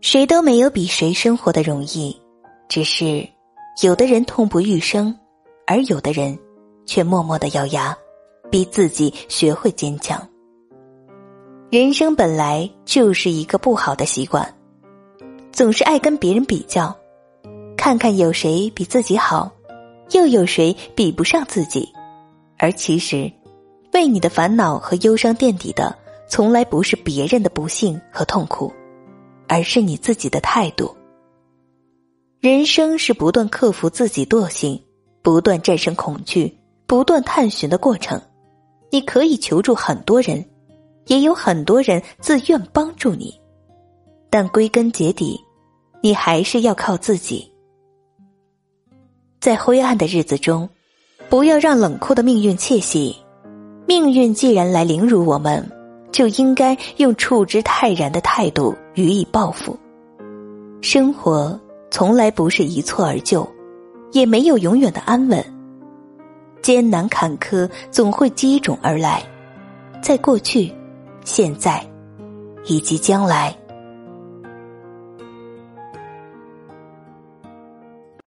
谁都没有比谁生活的容易，只是有的人痛不欲生，而有的人却默默的咬牙，逼自己学会坚强。人生本来就是一个不好的习惯，总是爱跟别人比较，看看有谁比自己好，又有谁比不上自己，而其实，为你的烦恼和忧伤垫底的，从来不是别人的不幸和痛苦。而是你自己的态度。人生是不断克服自己惰性、不断战胜恐惧、不断探寻的过程。你可以求助很多人，也有很多人自愿帮助你，但归根结底，你还是要靠自己。在灰暗的日子中，不要让冷酷的命运窃喜。命运既然来凌辱我们。就应该用处之泰然的态度予以报复。生活从来不是一蹴而就，也没有永远的安稳。艰难坎坷总会接踵而来，在过去、现在以及将来，